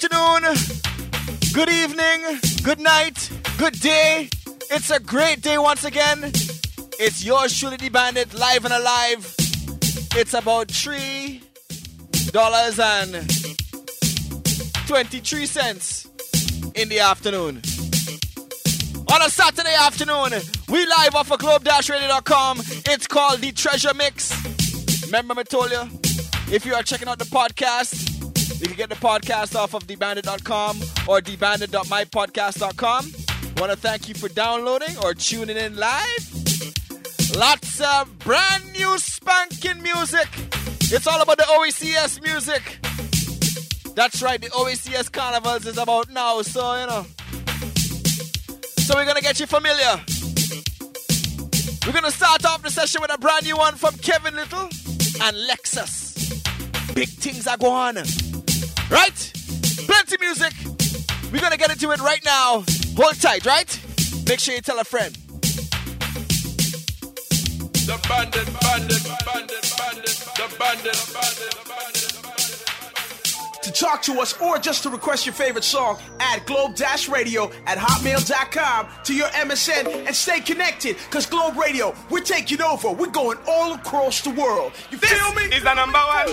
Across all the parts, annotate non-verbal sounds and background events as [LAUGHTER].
afternoon, good evening, good night, good day. It's a great day once again. It's your the bandit, live and alive. It's about three dollars and twenty-three cents in the afternoon. On a Saturday afternoon, we live off of globe-radio.com. It's called the Treasure Mix. Remember I told you, if you are checking out the podcast, you can get the podcast off of thebandit.com or thebandit.mypodcast.com. Want to thank you for downloading or tuning in live. Lots of brand new spanking music. It's all about the OECS music. That's right, the OECS Carnivals is about now, so you know. So we're gonna get you familiar. We're gonna start off the session with a brand new one from Kevin Lyttle and Lexus. Big things are going on. Right? Plenty music. We're gonna get into it right now. Hold tight, right? Make sure you tell a friend. The bandit, bandit, bandit, bandit, the bandit, bandit, bandit. To talk to us or just to request your favorite song, add globe-radio at hotmail.com to your MSN and stay connected. Cause Globe Radio, we're taking over. We're going all across the world. You this feel me? is the number one.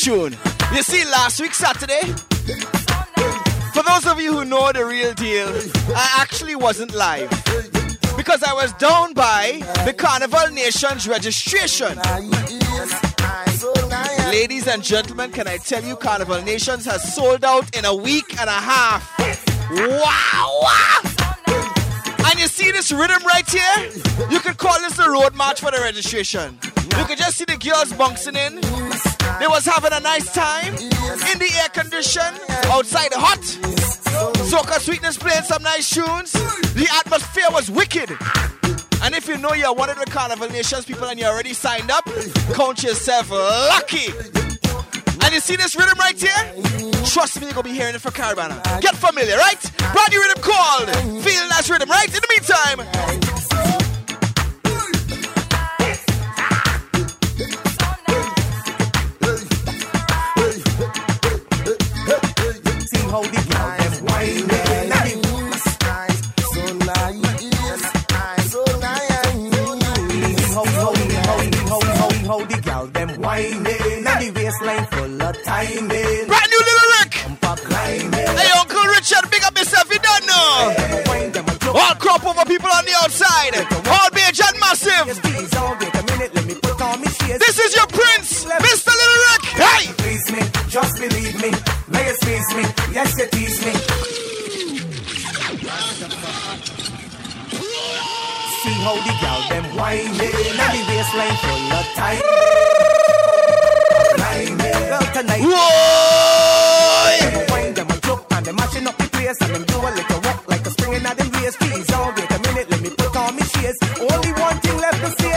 Tune. You see, last week Saturday, for those of you who know the real deal, I actually wasn't live because I was down by the Carnival Nation's registration. Ladies and gentlemen, can I tell you, Carnival Nations has sold out in a week and a half. Wow! And you see this rhythm right here? You could call this the road march for the registration. You could just see the girls bouncing in. They was having a nice time in the air condition, outside hot. Soca Sweetness playing some nice tunes. The atmosphere was wicked. And if you know you're one of the Carnival Nations people and you're already signed up, count yourself lucky. And you see this rhythm right here? Trust me, you're gonna be hearing it for Caribana. Get familiar, right? Brand new rhythm called Feel That Rhythm, right? In the meantime, See how the girl them whining. And the how, how, how, how, how, how the girl them whining. And the waistline full of timing. brand new Lil Rick. Hey, Uncle Richard, big up yourself, you don't know. Them a wine, them a joke. All crop over people on the outside. All big and massive. Yes you tease me. See how the girl them whining and the waistline full of time. Girl tonight. Whoa! Wine, them a joke, and them mashing up the place, and them do a little walk like a spring in them waist. Please don't wait a minute, let me put on me shades. Only one thing left to say.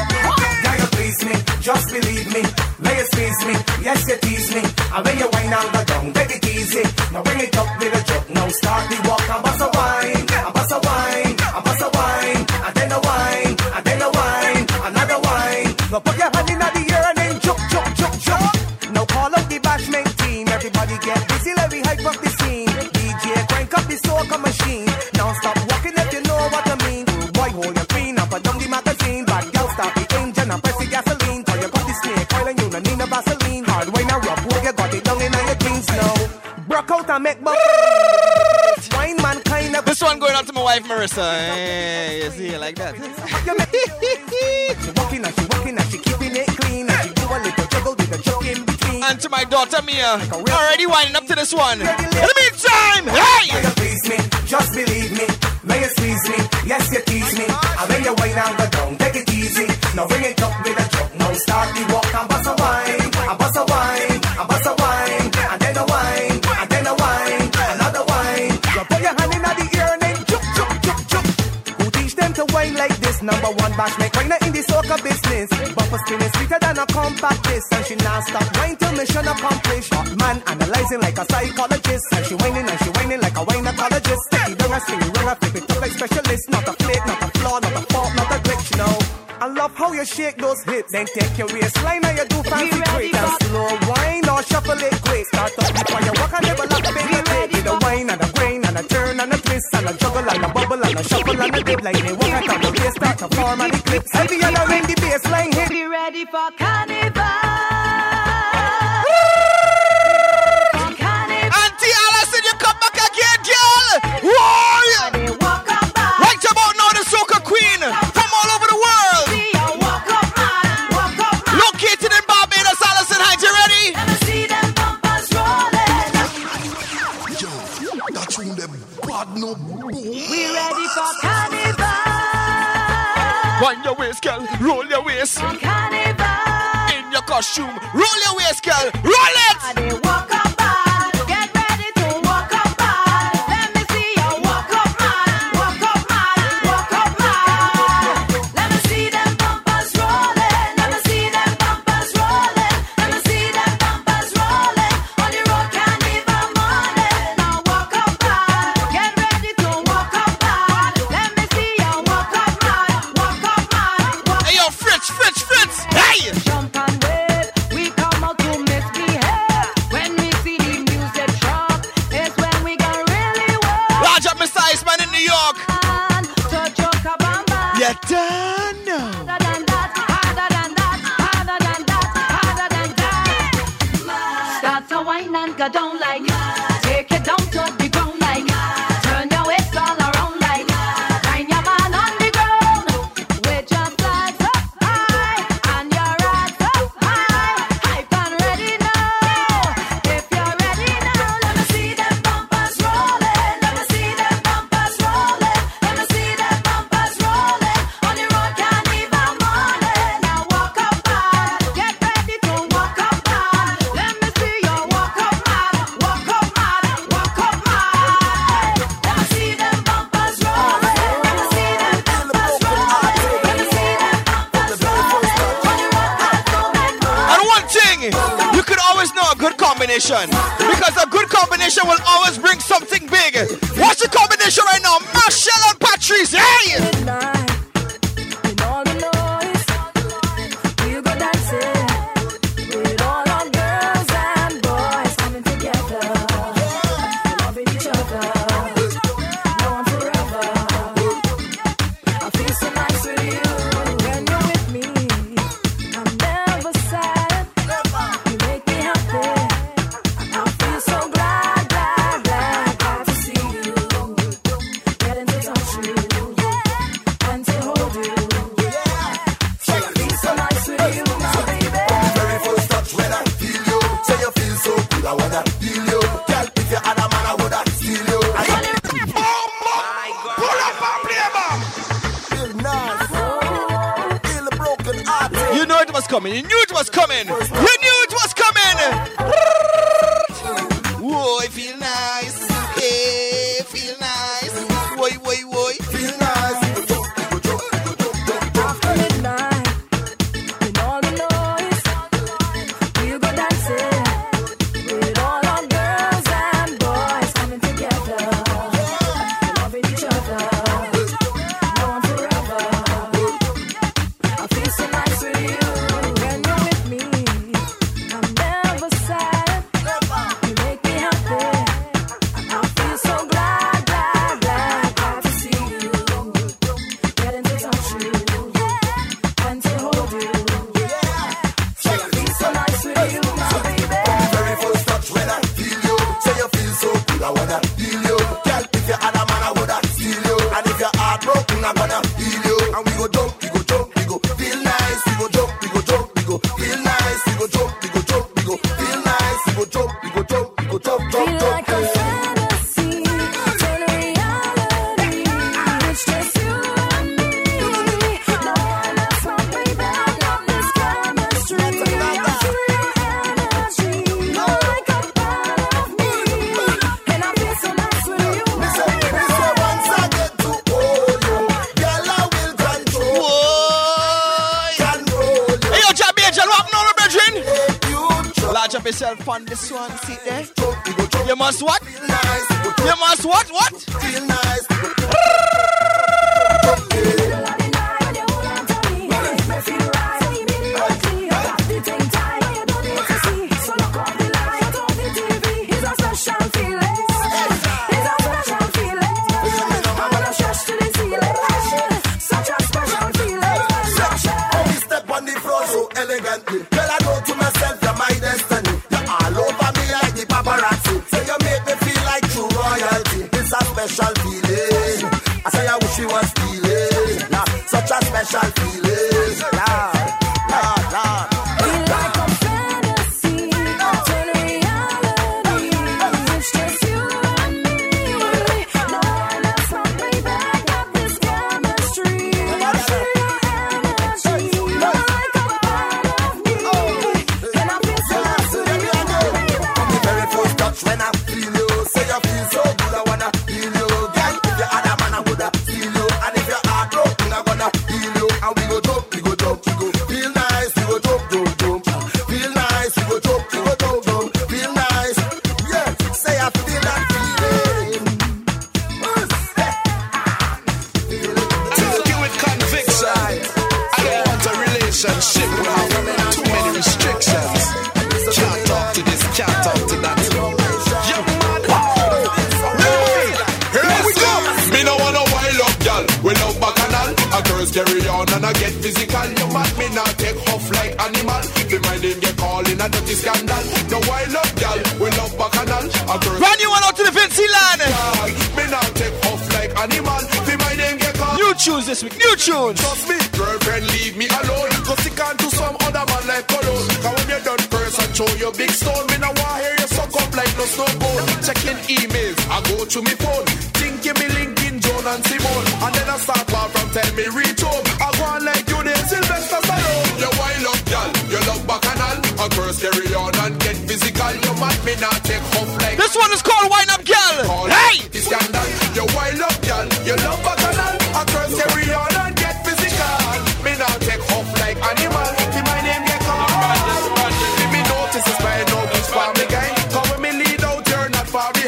Girl, you please me, just believe me. May you squeeze me, yes you tease me. And when you wine and go down, Now call out the bashment team. Everybody get busy, let me hype up the scene. DJ crank up the soca machine. Marissa. Hey, you see it like that. You make- She and she walking keeping it clean. And she do a little juggle with a joke between. And to my daughter, Mia. Already winding up to this one. In the meantime, hey! You please me, just believe me. May you squeeze me, yes you tease me. And when you wine and go down, take it easy. Now bring it up with a joke. Now start the walk bash make wine in the soca business. Bumper spinning sweeter than a compact disc. And she now stop wine till mission accomplished. Man analyzing like a psychologist. And she whining and she whining like a winecologist. Down and swing it round and flip it up like specialist. Not a flake, not a flaw, not a fault, not a glitch, no. I love how you shake those hips. Then take your waistline and you do fancy quick. And slow wine or shuffle it quick. Start up before you walk and never lock baby take. With a wine and a grain and a turn and a twist and a juggle a and a shuffle and a dip. Like they walk out the bass start to form and the clips. Heavy and a ring the baseline hit. Be ready for carnival. Roll your waist. In your costume. Roll your waist, girl. Roll it! combination. Because a good combination will always bring something big. What's the combination right now? Marshall and Patrice. Hey!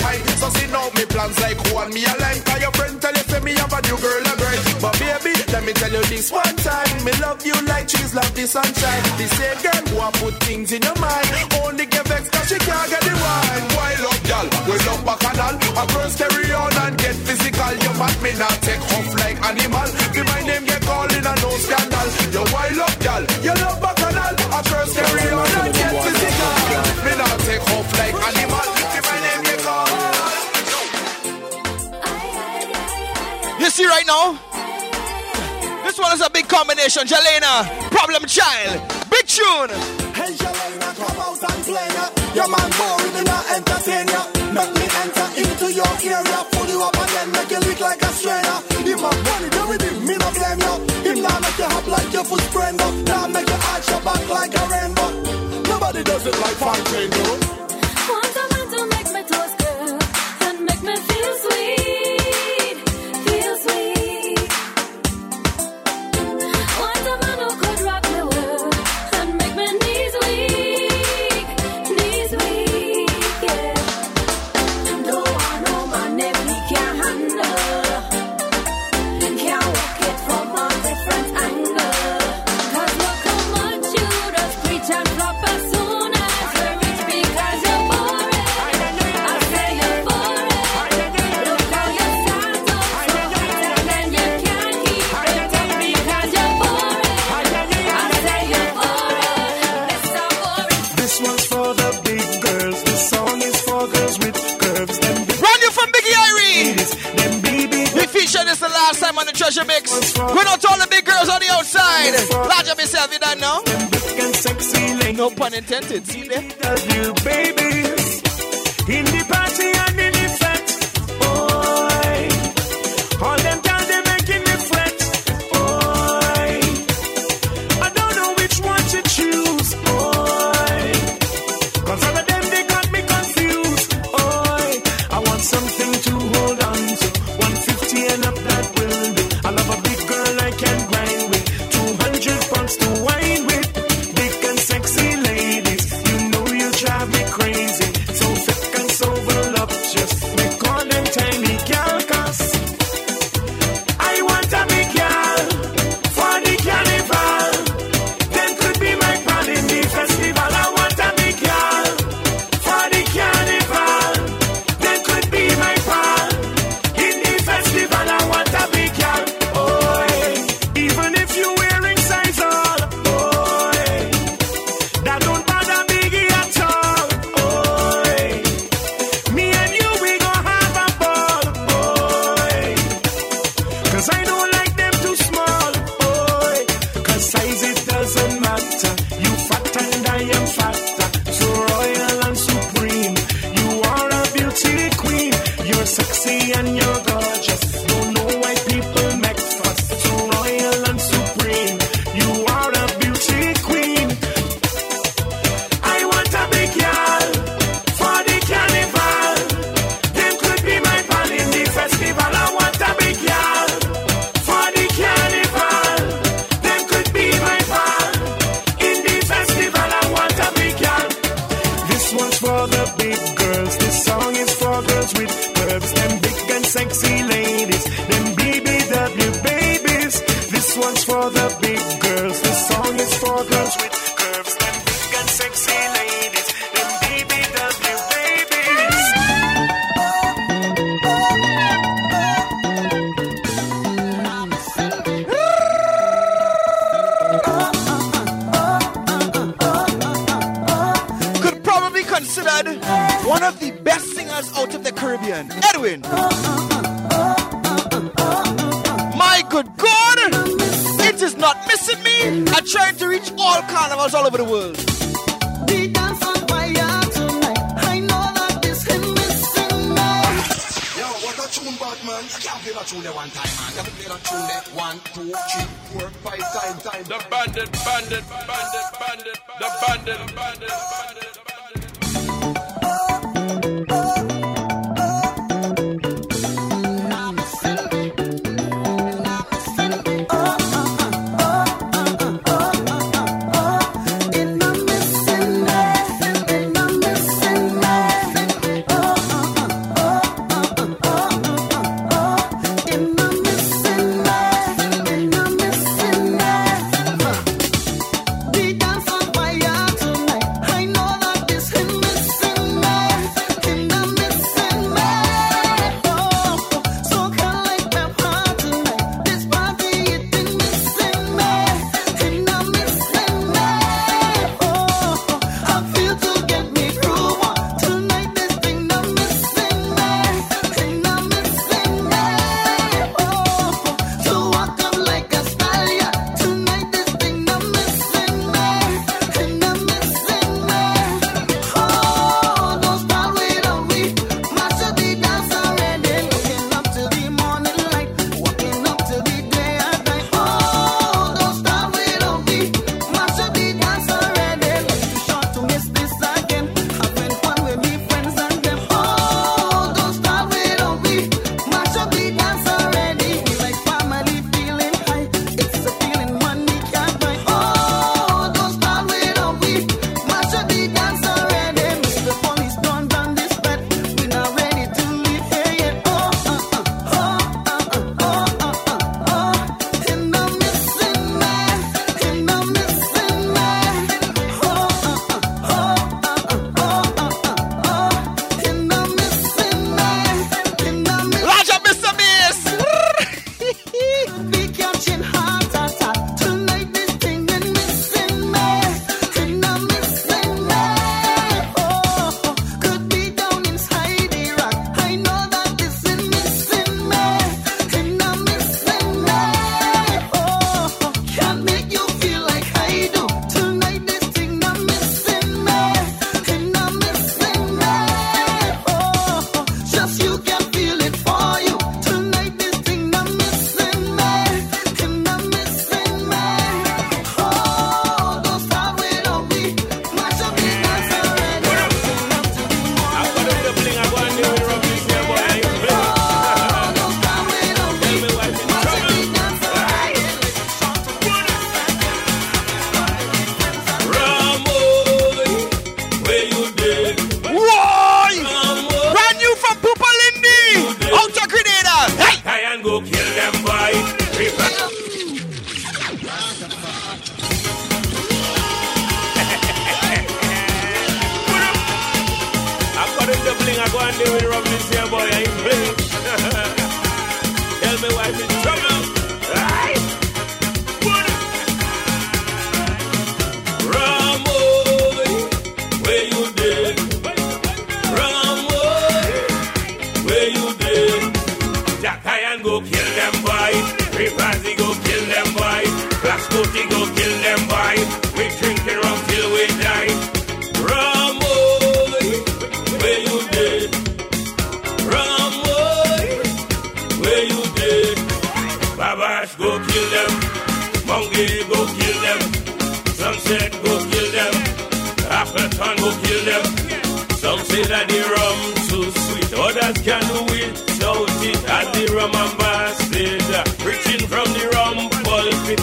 high. So see now me plans like who and me align. Cause your friend tell you say me have a new girl a girl. But baby, let me tell you this one time. Me love you like trees love the sunshine. The same girl who I put things in your mind. Only get vexed cause she can't get the wine. Why love y'all? We love bacchanal. I cross carry on and get physical. You mad me not take off like animal. Be my name get called in a no scandal. Yo, why love y'all? You love bacchanal. I cross carry on and get physical. Me not take off like animal. see right now? This one is a big combination. Jelena, Problem Child, Big Tune. Hey, Jelena, come out and play ya. Your man boring and not entertain ya. Make me enter into your area. Pull you up again, make you look like a stranger. Him a money, do with him, me no blame ya. Him now make you hop like your foot sprained up. Now make you arch your back like a rainbow. Nobody does it like fine train, though. treasure mix. We're not all the big girls on the outside. Large of yourself, you don't know. No pun intended. See there? abandoned.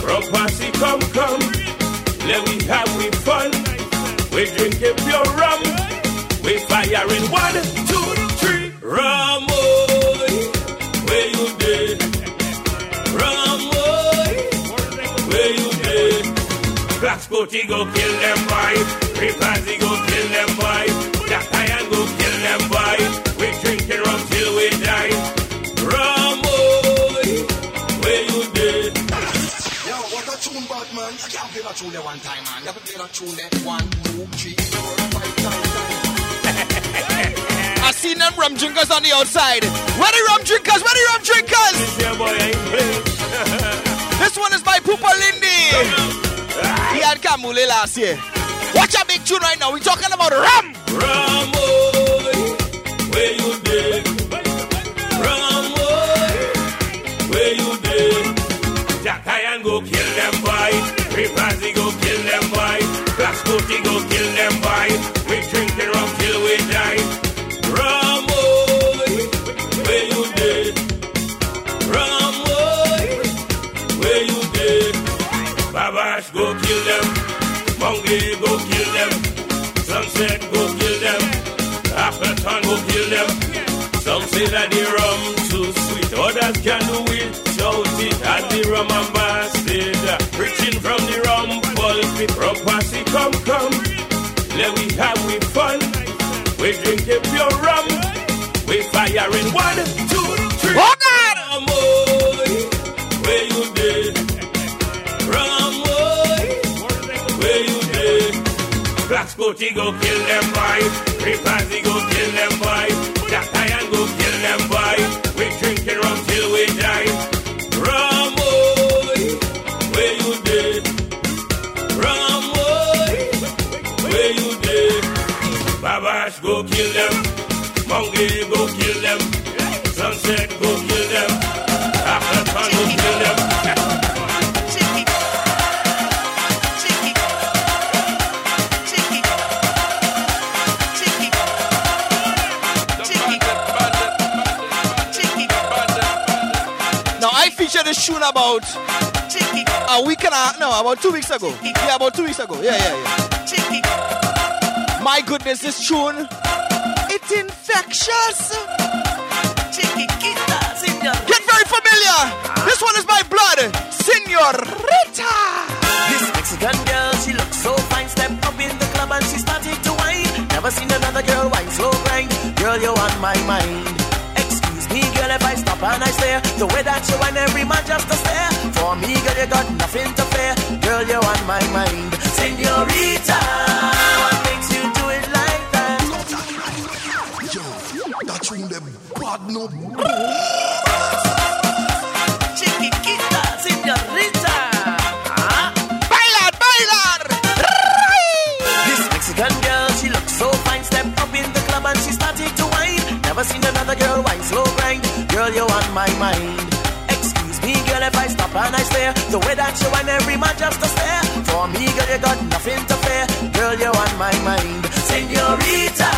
Rum posse come come. Let we have we fun. We drinking pure rum. We firing one, two, three. Rum, boy, where you did? Rum, boy, where you did? Black Scotty go kill them boy. Ripazi go kill tune there one time, man. Never play that tune there. One, two, three, four, five times. [LAUGHS] I seen them rum drinkers on the outside. Where the rum drinkers? Where the rum drinkers? Yeah, boy, I ain't playing. [LAUGHS] This one is by Poopa Lindy. He had Kamule last year. Watch a big tune right now. We're talking about rum. Rum, boy, where you did? Rum, boy, where you did? Jack Iron go kill them boy. Ripazi Scotty go kill them boy. We drinking rum till we die. Rum, boy, where you did? Rum, boy, where you did? Babash go kill them. Monkey go kill them. Sunset go kill them. Appleton go kill them. Some say that the rum too sweet. Others can do it without it. As the rum ambassador, preaching from the come. Let we have we fun. We drinking pure rum. We firing one, two, three. Oh, God. Rum, boy, where you did? Rum, boy, where you did? Black Scotty go kill them boy. Ripazi go kill them boy. Jack Iron go kill them boy. About a week and a no, about two weeks ago. Yeah, about two weeks ago. Yeah, yeah, yeah. My goodness, this tune, it's infectious. Get very familiar. This one is by Blood, Senorita. This Mexican girl, she looks so fine. Step up in the club and she started to whine. Never seen another girl whine so grind. Girl, you're on my mind. If I stop and I stare. The way that you whine, every man just a stare. For me, girl, you got nothing to fear. Girl, you're on my mind. Senorita, what makes you do it like that? Yo, that tune there, bad no. Girl, you're on my mind. Excuse me, girl, if I stop and I stare. The way that you whine, every man just a stare. For me, girl, you got nothing to fear. Girl, you're on my mind. Senorita,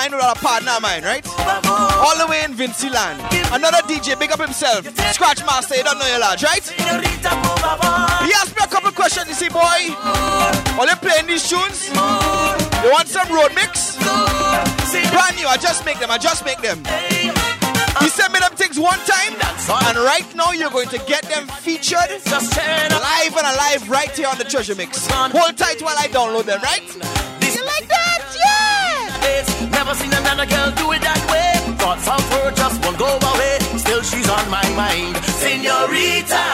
online with a partner of mine, right? All the way in Vincy Land. Another DJ, big up himself. Scratch Master, you don't know your lads, right? He asked me a couple questions. You see, boy, while you playing these tunes, you want some road mix? Brand new, I just make them, I just make them. He sent me them things one time, and right now you're going to get them featured live and alive right here on the Treasure Mix. Hold tight while I download them, right? Never seen another girl do it that way. Thoughts of her just won't go away. Still, she's on my mind. Senorita,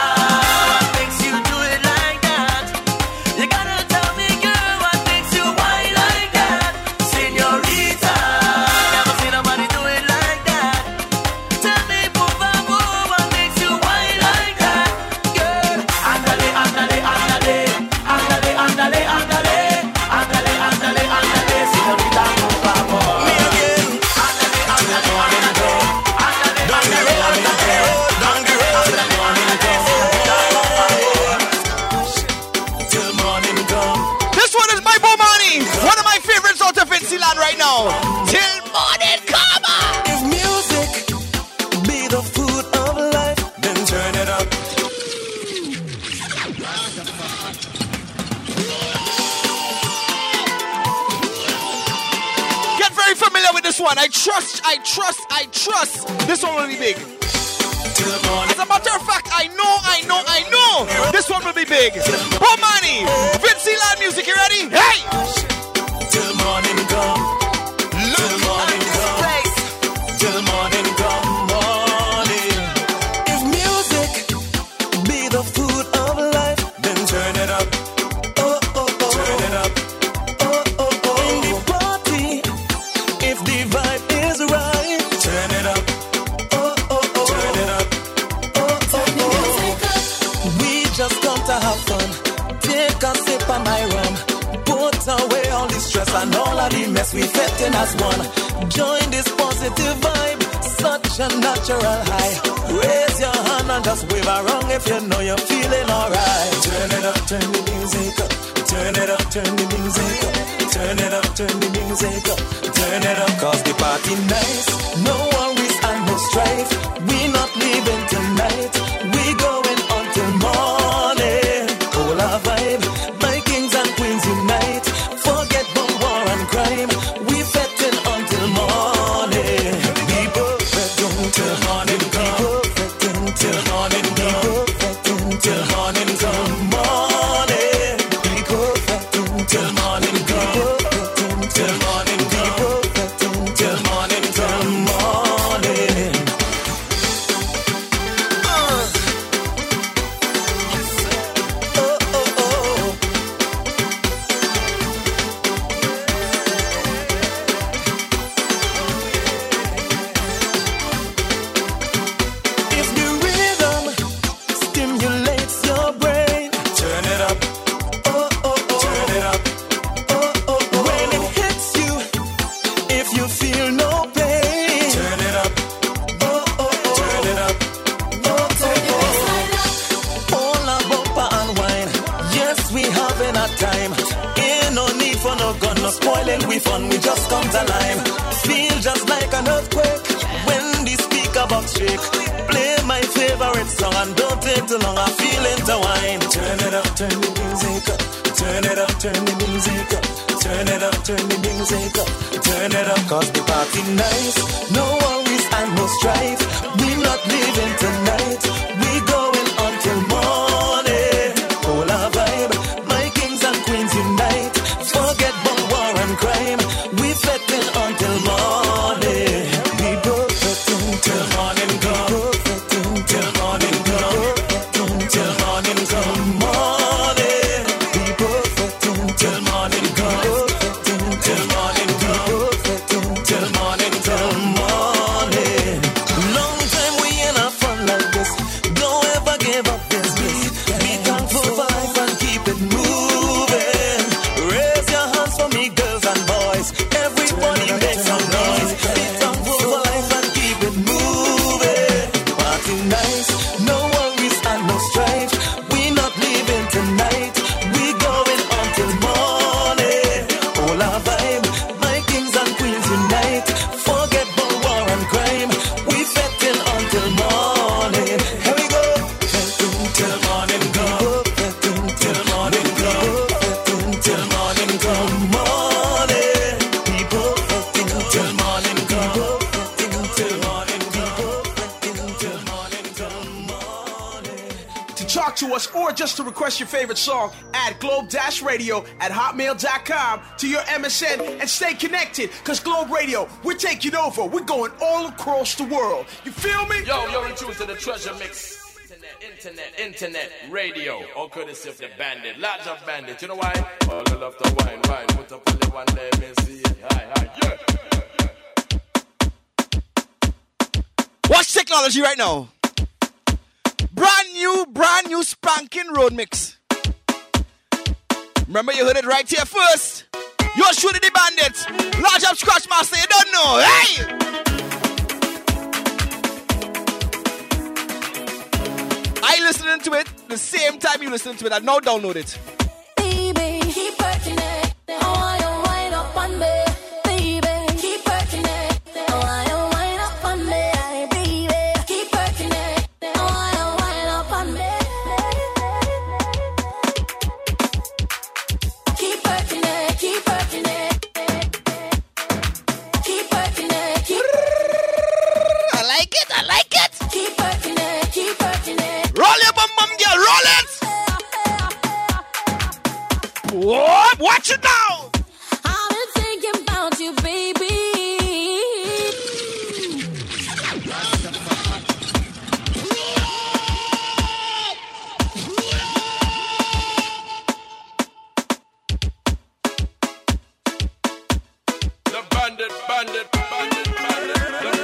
trust, I trust, I trust this one will be big. As a matter of fact, I know, I know, I know this one will be big. Bomani, Vincy Land music, you ready? Hey! Natural high. Raise your hand and just wave around if you know you're feeling alright. Turn it up, turn the music up. Turn it up, turn the music up. Turn it up, turn the music up. Turn it up, cause the party nice. We fun. We just come to life. Feel just like an earthquake when the speaker box shake. Play my favorite song and don't take too long. I feel into wine. Turn it up, turn the music up. Turn it up, turn the music up. Turn it up, turn the music up. Turn it up, cause the party nice. No worries and no strife. We not leaving tonight. We going to us or just to request your favorite song, add globe radio at hotmail.com to your MSN and stay connected because Globe Radio, we're taking over. We're going all across the world. You feel me? Yo, you're introduced to the treasure mix. Internet, internet, internet, radio, all courtesy of the bandit, large of bandit. You know why? All the love to wine, wine, put up on the one, let me see. Hi, hi, yeah. Watch technology right now. Brand new, brand new spanking road mix. Remember, you heard it right here first. You're shooting the bandits. Large up Scratch Master, you don't know. Hey! I listening to it the same time you listening to it. I now download it. you know. I've been thinking about you, baby. The bandit, bandit, bandit, bandit.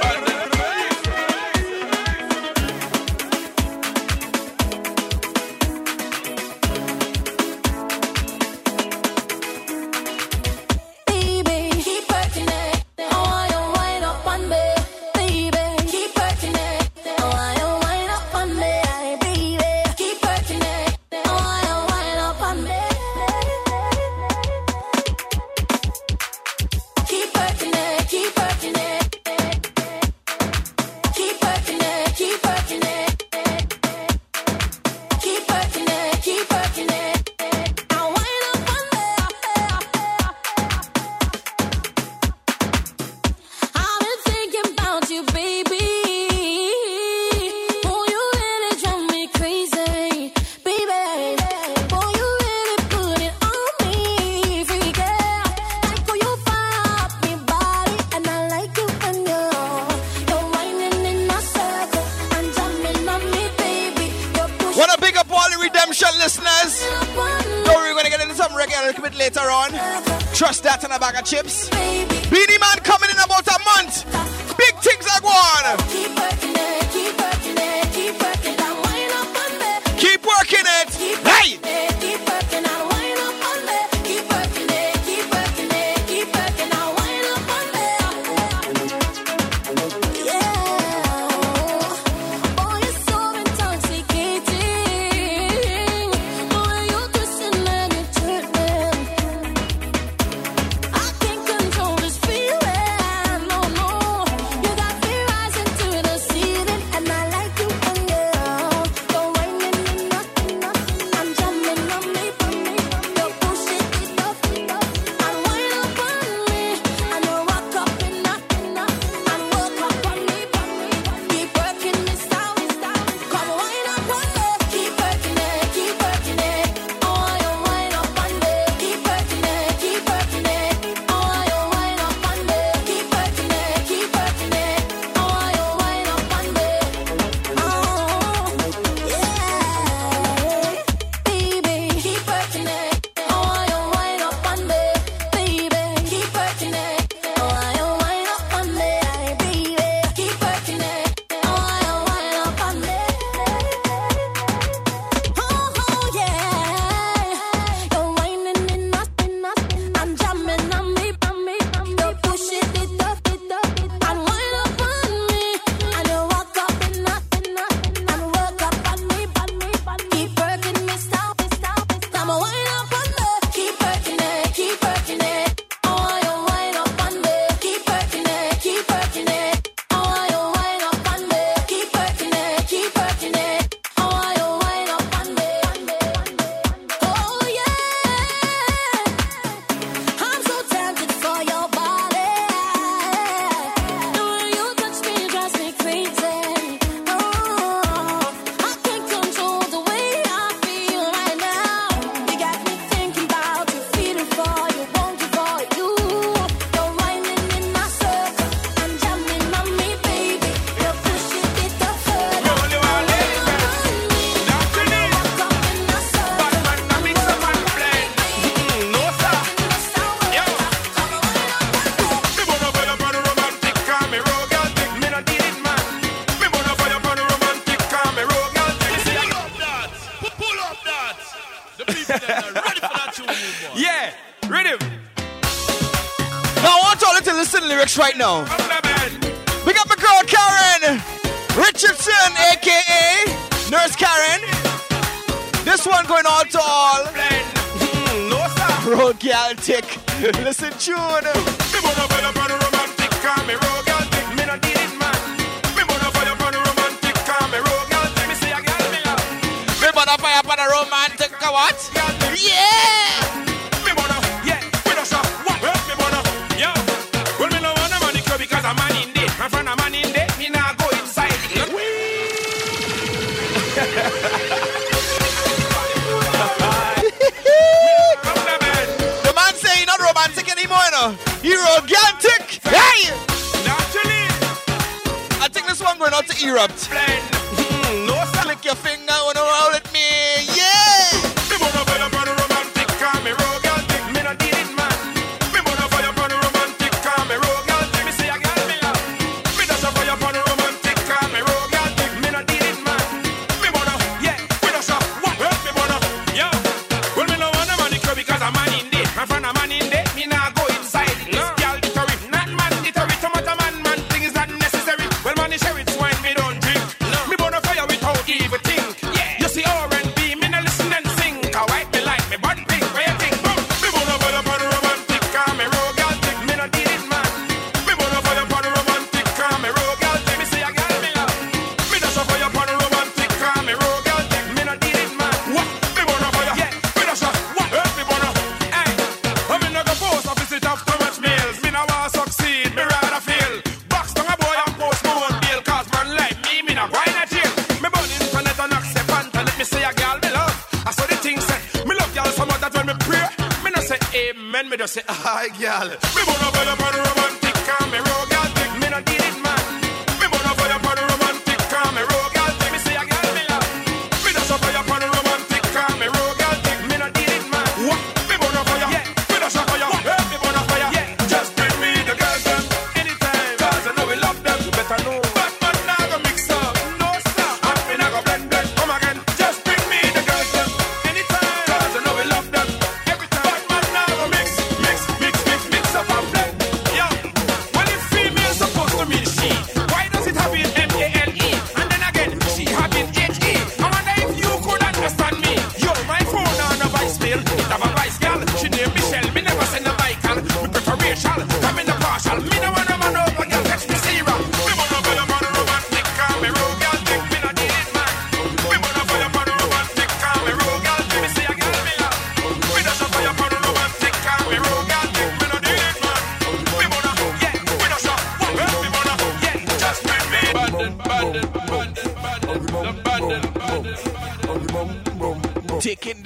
chips.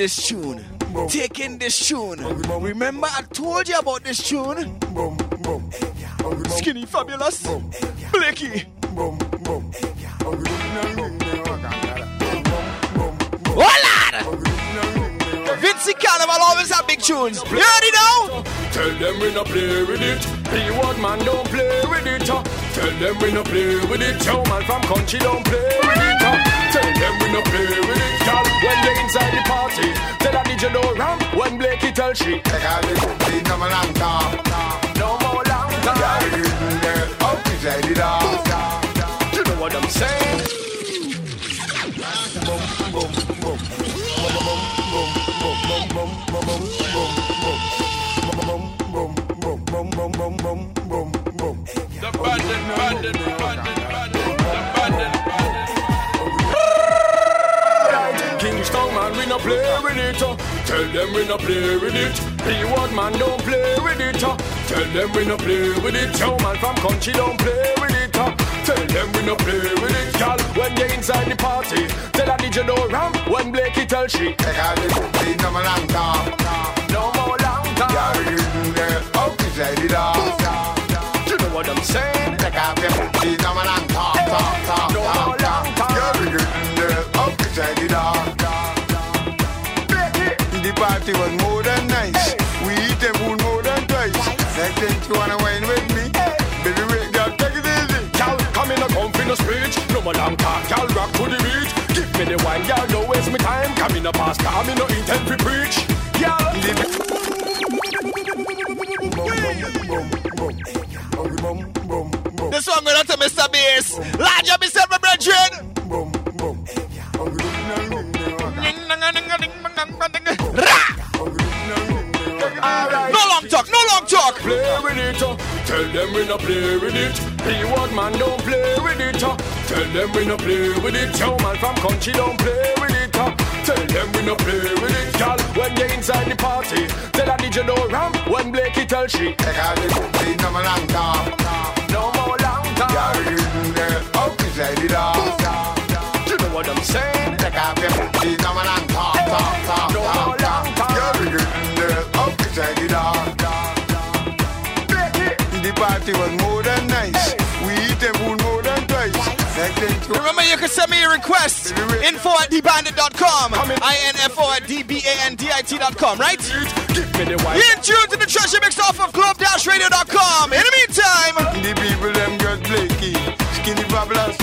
this tune. Boom. Taking this tune. Boom. Remember, I told you about this tune. Boom. Boom. Skinny Fabulous. Boom. Blicky. Boom. Boom. Oh, Lord! Vincy Carnival always have big tunes. You already know? Tell them we no play with it. P1 man don't play with it. Tell them we no play with it. Yo man from country don't play with it. Tell them we no play with it when they inside the party. Tell her did you know wrong when Blakey tell she. Take out the cookie, come along, talk. No more long talk. Yeah, the hidden girl, out the shady dog. You know what I'm saying? Boom, boom. them we no play with it. P1 man don't play with it. Uh. Tell them we no play with it. young man from country don't play with it. Uh. Tell them we no play with it, girl. When they inside the party, tell a DJ no ram. When Blakey tell she, hey, I didn't think I'm long time. No more long time. Yeah, you do. Oh, it's like it all. You know what I'm saying? Take off your boots, I'm long time. bubble and pop, y'all rock to the beat. Give me the wine, y'all don't waste me time. Come in a past, come in no intent to preach. Y'all live it. This one gonna to Mr. Bass. Large up yourself, my brethren. Boom, boom. Right. No long talk, no long talk. Play with it. Uh tell them we no play with it. P1 man don't play with it. Uh. Tell them we no play with it. Yo man from country don't play with it. Uh. Tell them we no play with it, girl. When you inside the party, tell a DJ no ram. When Blakey tell she, Take out the booty, no more long talk. no more long time. You're using the up inside the dance. You know what I'm saying? Take off your booty, no more long talk, No more long talk. talk. You're using the up inside the dance. Party was more than nice. We eat them food more than twice. Like them two. Remember, you can send me a request. Info at dbandit.com. I-N-F-O at D-B-A-N-D-I-T.com, right? Give me the You white. in tune to the treasure mix off of globe-radio.com. In the meantime, The people them just Blakey. Skinny fabulous,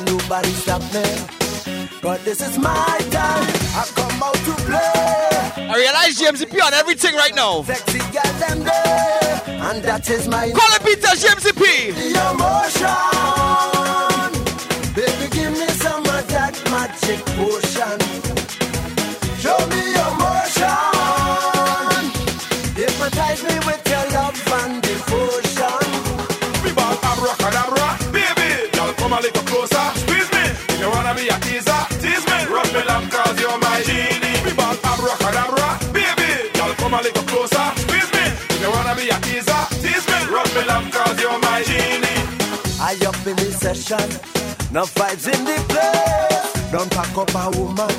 and nobody stop me. But this is my time, I come out to play. I realize James P on everything right now. Sexy girl them there, and that is my Call it Peter James P. emotion. Baby, give me some of that magic potion. In the session, no vibes in the place. Don't pack up a woman,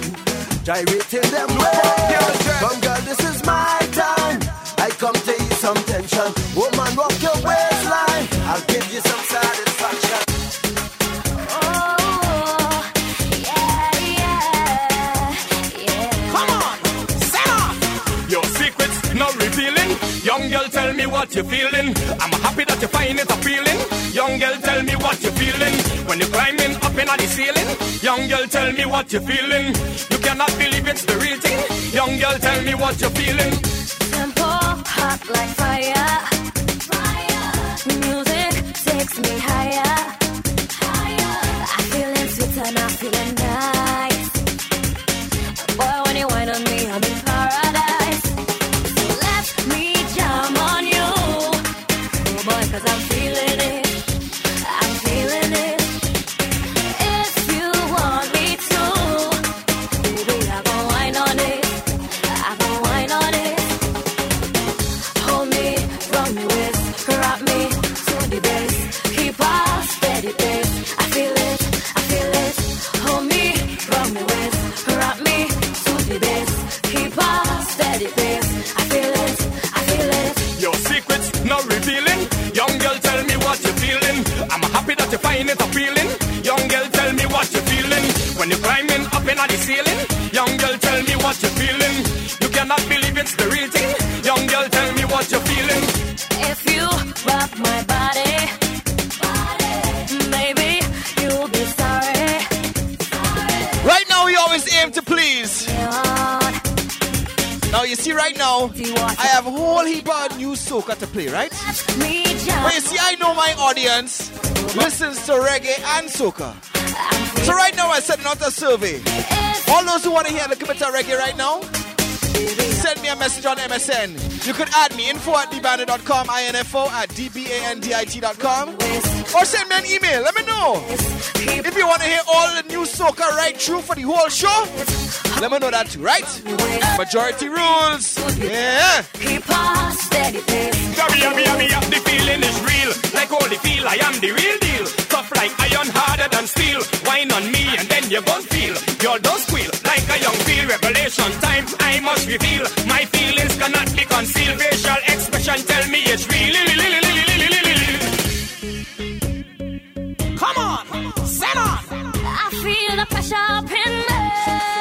gyrating them ways. Come girl, this is my time. I come to ease some tension. Woman, walk your waistline. I'll give you some satisfaction. Oh, yeah, yeah. Come on, set off. Your secrets not revealing. Young girl, tell me what you're feeling. I'm happy that you find it appealing. Young girl, tell me what climbing up in the ceiling. Young girl, tell me what you're feeling. You cannot believe it's the real thing. Young girl, tell me what you're feeling. Simple, hot like fire. Music takes me higher. soca. So right now I'm out a survey. All those who want to hear the Kibita reggae right now, send me a message on MSN. You could add me info at dbandit.com, info at dbandit.com, or send me an email. Let me know if you want to hear all the new soca right through for the whole show. Let me know that, too, right? Majority rules. Yeah. Keep on steady pace. Sorry, yummy, yummy, yum. The feeling is real. Like holy feel, I am the real deal. Tough like iron, harder than steel. Wine on me, and then you gon' feel. Y'all don't squeal like a young feel. Revelation time, I must reveal. My feelings cannot be concealed. Facial expression tell me it's real. Come on, set on. I feel the pressure up in me.